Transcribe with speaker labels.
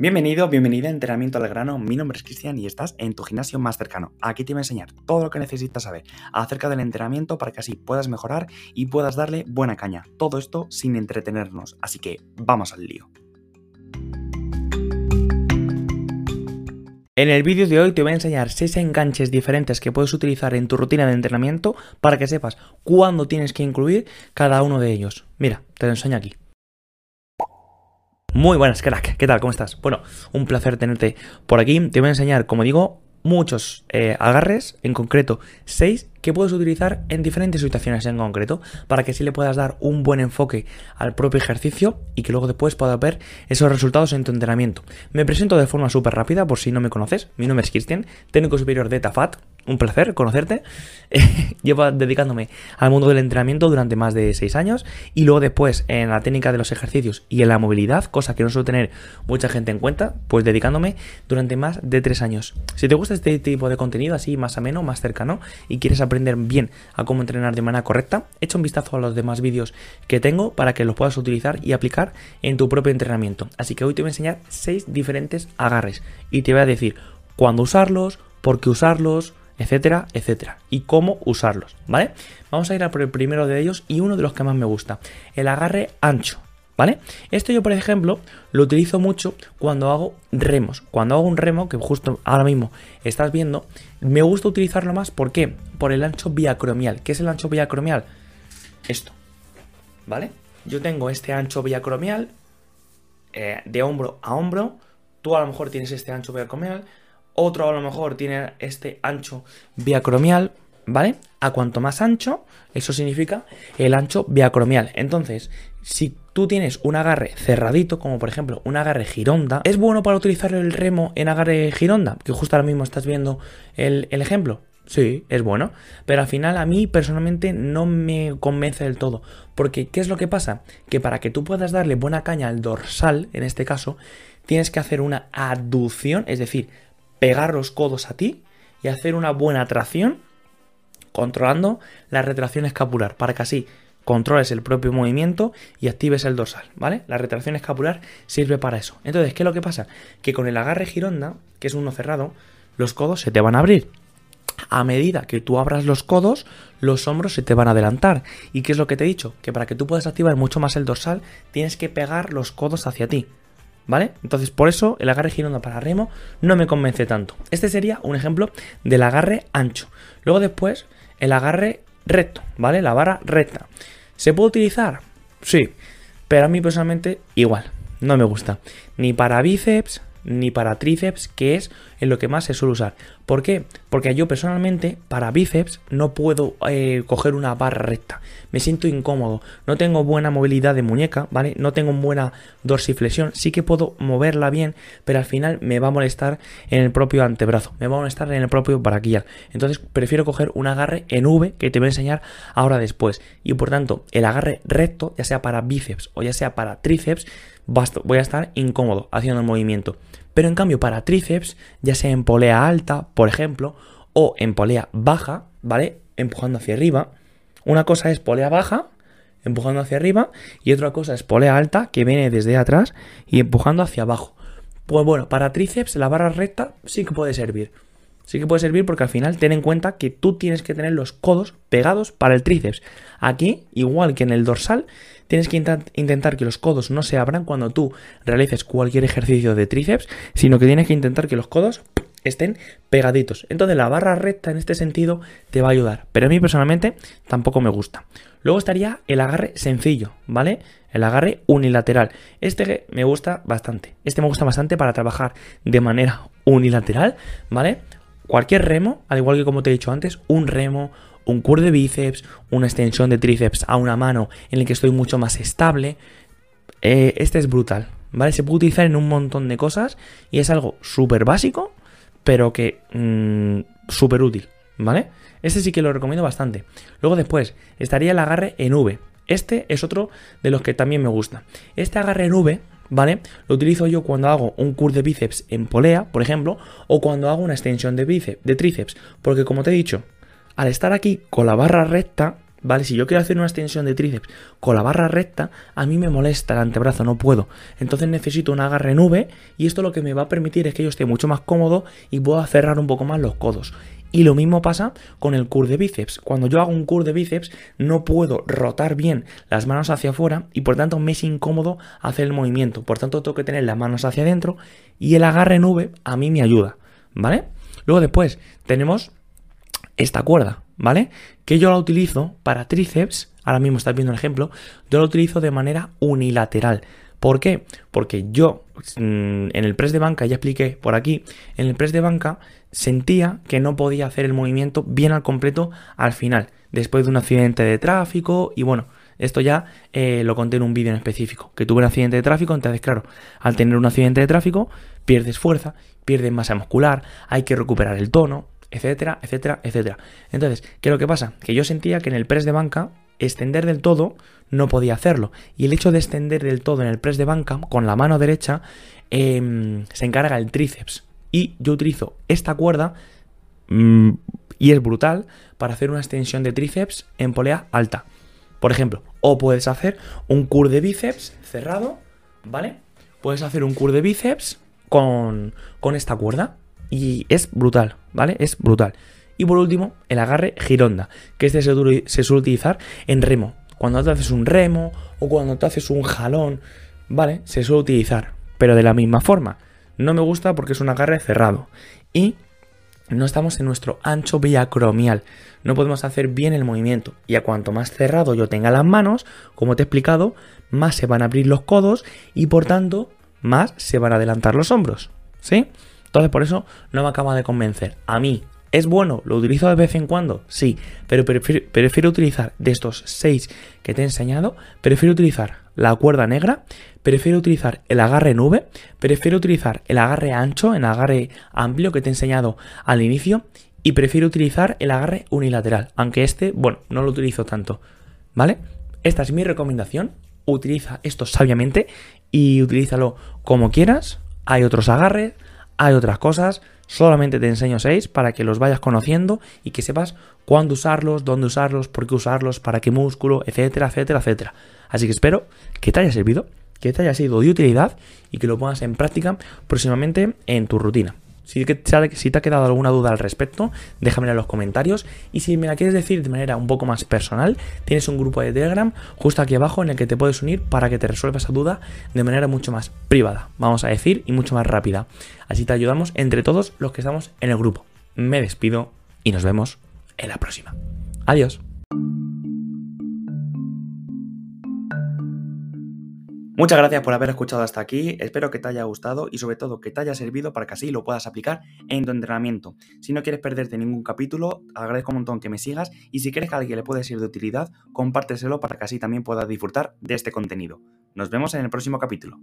Speaker 1: Bienvenido, bienvenida a Entrenamiento al Grano. Mi nombre es Cristian y estás en tu gimnasio más cercano. Aquí te voy a enseñar todo lo que necesitas saber acerca del entrenamiento para que así puedas mejorar y puedas darle buena caña. Todo esto sin entretenernos. Así que vamos al lío. En el vídeo de hoy te voy a enseñar 6 enganches diferentes que puedes utilizar en tu rutina de entrenamiento para que sepas cuándo tienes que incluir cada uno de ellos. Mira, te lo enseño aquí. Muy buenas, crack. ¿Qué tal? ¿Cómo estás? Bueno, un placer tenerte por aquí. Te voy a enseñar, como digo, muchos eh, agarres, en concreto 6 que puedes utilizar en diferentes situaciones en concreto para que sí le puedas dar un buen enfoque al propio ejercicio y que luego después puedas ver esos resultados en tu entrenamiento. Me presento de forma súper rápida por si no me conoces. Mi nombre es Cristian, técnico superior de TAFAT. Un placer conocerte. Llevo dedicándome al mundo del entrenamiento durante más de 6 años y luego después en la técnica de los ejercicios y en la movilidad, cosa que no suele tener mucha gente en cuenta, pues dedicándome durante más de 3 años. Si te gusta este tipo de contenido así más ameno, más cercano y quieres aprender bien a cómo entrenar de manera correcta, echa un vistazo a los demás vídeos que tengo para que los puedas utilizar y aplicar en tu propio entrenamiento. Así que hoy te voy a enseñar 6 diferentes agarres y te voy a decir cuándo usarlos, por qué usarlos, etcétera, etcétera, y cómo usarlos, ¿vale? Vamos a ir a por el primero de ellos y uno de los que más me gusta, el agarre ancho. ¿Vale? Esto yo, por ejemplo, lo utilizo mucho cuando hago remos. Cuando hago un remo, que justo ahora mismo estás viendo, me gusta utilizarlo más. ¿Por qué? Por el ancho biacromial. ¿Qué es el ancho biacromial? Esto. ¿Vale? Yo tengo este ancho biacromial eh, de hombro a hombro. Tú a lo mejor tienes este ancho biacromial. Otro a lo mejor tiene este ancho biacromial. ¿Vale? A cuanto más ancho, eso significa el ancho biacromial. Entonces, si tú tienes un agarre cerradito, como por ejemplo un agarre gironda, ¿es bueno para utilizar el remo en agarre gironda? Que justo ahora mismo estás viendo el, el ejemplo. Sí, es bueno. Pero al final a mí personalmente no me convence del todo. Porque, ¿qué es lo que pasa? Que para que tú puedas darle buena caña al dorsal, en este caso, tienes que hacer una aducción, es decir, pegar los codos a ti y hacer una buena tracción controlando la retracción escapular, para que así controles el propio movimiento y actives el dorsal, ¿vale? La retracción escapular sirve para eso. Entonces, ¿qué es lo que pasa? Que con el agarre gironda, que es uno cerrado, los codos se te van a abrir. A medida que tú abras los codos, los hombros se te van a adelantar. ¿Y qué es lo que te he dicho? Que para que tú puedas activar mucho más el dorsal, tienes que pegar los codos hacia ti. ¿Vale? Entonces, por eso el agarre gironda para remo no me convence tanto. Este sería un ejemplo del agarre ancho. Luego después el agarre recto, ¿vale? La vara recta. ¿Se puede utilizar? Sí, pero a mí personalmente igual, no me gusta. Ni para bíceps, ni para tríceps, que es en lo que más se suele usar. ¿Por qué? Porque yo personalmente para bíceps no puedo eh, coger una barra recta. Me siento incómodo. No tengo buena movilidad de muñeca, ¿vale? No tengo buena dorsiflexión. Sí que puedo moverla bien, pero al final me va a molestar en el propio antebrazo. Me va a molestar en el propio braquial. Entonces prefiero coger un agarre en V que te voy a enseñar ahora después. Y por tanto, el agarre recto, ya sea para bíceps o ya sea para tríceps, voy a estar incómodo haciendo el movimiento. Pero en cambio para tríceps, ya sea en polea alta, por ejemplo, o en polea baja, ¿vale? Empujando hacia arriba. Una cosa es polea baja, empujando hacia arriba, y otra cosa es polea alta, que viene desde atrás y empujando hacia abajo. Pues bueno, para tríceps la barra recta sí que puede servir. Sí que puede servir porque al final ten en cuenta que tú tienes que tener los codos pegados para el tríceps. Aquí, igual que en el dorsal, tienes que intentar que los codos no se abran cuando tú realices cualquier ejercicio de tríceps, sino que tienes que intentar que los codos estén pegaditos. Entonces la barra recta en este sentido te va a ayudar, pero a mí personalmente tampoco me gusta. Luego estaría el agarre sencillo, ¿vale? El agarre unilateral. Este me gusta bastante. Este me gusta bastante para trabajar de manera unilateral, ¿vale? Cualquier remo, al igual que como te he dicho antes, un remo, un curl de bíceps, una extensión de tríceps a una mano en el que estoy mucho más estable. Eh, este es brutal, ¿vale? Se puede utilizar en un montón de cosas y es algo súper básico, pero que mm, súper útil, ¿vale? Este sí que lo recomiendo bastante. Luego después estaría el agarre en V. Este es otro de los que también me gusta. Este agarre en V ¿vale? Lo utilizo yo cuando hago un curl de bíceps en polea, por ejemplo, o cuando hago una extensión de de tríceps, porque como te he dicho, al estar aquí con la barra recta, ¿vale? Si yo quiero hacer una extensión de tríceps con la barra recta, a mí me molesta el antebrazo, no puedo. Entonces necesito un agarre en V y esto lo que me va a permitir es que yo esté mucho más cómodo y pueda cerrar un poco más los codos. Y lo mismo pasa con el curl de bíceps. Cuando yo hago un curl de bíceps no puedo rotar bien las manos hacia afuera y por tanto me es incómodo hacer el movimiento. Por tanto tengo que tener las manos hacia adentro y el agarre en a mí me ayuda, ¿vale? Luego después tenemos esta cuerda, ¿vale? Que yo la utilizo para tríceps, ahora mismo estás viendo el ejemplo, yo la utilizo de manera unilateral. ¿Por qué? Porque yo mm, en el press de banca, ya expliqué por aquí, en el press de banca sentía que no podía hacer el movimiento bien al completo al final, después de un accidente de tráfico y bueno, esto ya eh, lo conté en un vídeo en específico, que tuve un accidente de tráfico, entonces claro, al tener un accidente de tráfico pierdes fuerza, pierdes masa muscular, hay que recuperar el tono, etcétera, etcétera, etcétera. Entonces, ¿qué es lo que pasa? Que yo sentía que en el press de banca extender del todo no podía hacerlo. Y el hecho de extender del todo en el press de banca con la mano derecha em, se encarga el tríceps. Y yo utilizo esta cuerda mm, y es brutal para hacer una extensión de tríceps en polea alta. Por ejemplo, o puedes hacer un curl de bíceps cerrado, ¿vale? Puedes hacer un curl de bíceps con, con esta cuerda. Y es brutal, ¿vale? Es brutal. Y por último, el agarre gironda, que este se, suele utilizar en remo. Cuando te haces un remo o cuando te haces un jalón, ¿vale? Se suele utilizar, pero de la misma forma. No me gusta porque es un agarre cerrado. Y no estamos en nuestro ancho biacromial. No podemos hacer bien el movimiento. Y a cuanto más cerrado yo tenga las manos, como te he explicado, más se van a abrir los codos y por tanto más se van a adelantar los hombros. ¿Sí? Entonces por eso no me acaba de convencer. A mí, ¿es bueno? ¿Lo utilizo de vez en cuando? Sí, pero prefiero, utilizar de estos seis que te he enseñado, prefiero utilizar la cuerda negra, prefiero utilizar el agarre nube, prefiero utilizar el agarre ancho, el agarre amplio que te he enseñado al inicio y prefiero utilizar el agarre unilateral, aunque este, bueno, no lo utilizo tanto, ¿vale? Esta es mi recomendación, utiliza esto sabiamente y utilízalo como quieras, hay otros agarres, hay otras cosas, solamente te enseño seis para que los vayas conociendo y que sepas cuándo usarlos, dónde usarlos, por qué usarlos, para qué músculo, etcétera, etcétera, etcétera. Así que espero que te haya servido, que te haya sido de utilidad y que lo pongas en práctica próximamente en tu rutina. Si, te ha quedado alguna duda al respecto, déjamela en los comentarios. Y si me la quieres decir de manera un poco más personal, tienes un grupo de Telegram justo aquí abajo en el que te puedes unir para que te resuelva esa duda de manera mucho más privada, vamos a decir, y mucho más rápida. Así te ayudamos entre todos los que estamos en el grupo. Me despido y nos vemos en la próxima. Adiós. Muchas gracias por haber escuchado hasta aquí, espero que te haya gustado y sobre todo que te haya servido para que así lo puedas aplicar en tu entrenamiento. Si no quieres perderte ningún capítulo, agradezco un montón que me sigas y si crees que a alguien le puede ser de utilidad, compárteselo para que así también puedas disfrutar de este contenido. Nos vemos en el próximo capítulo.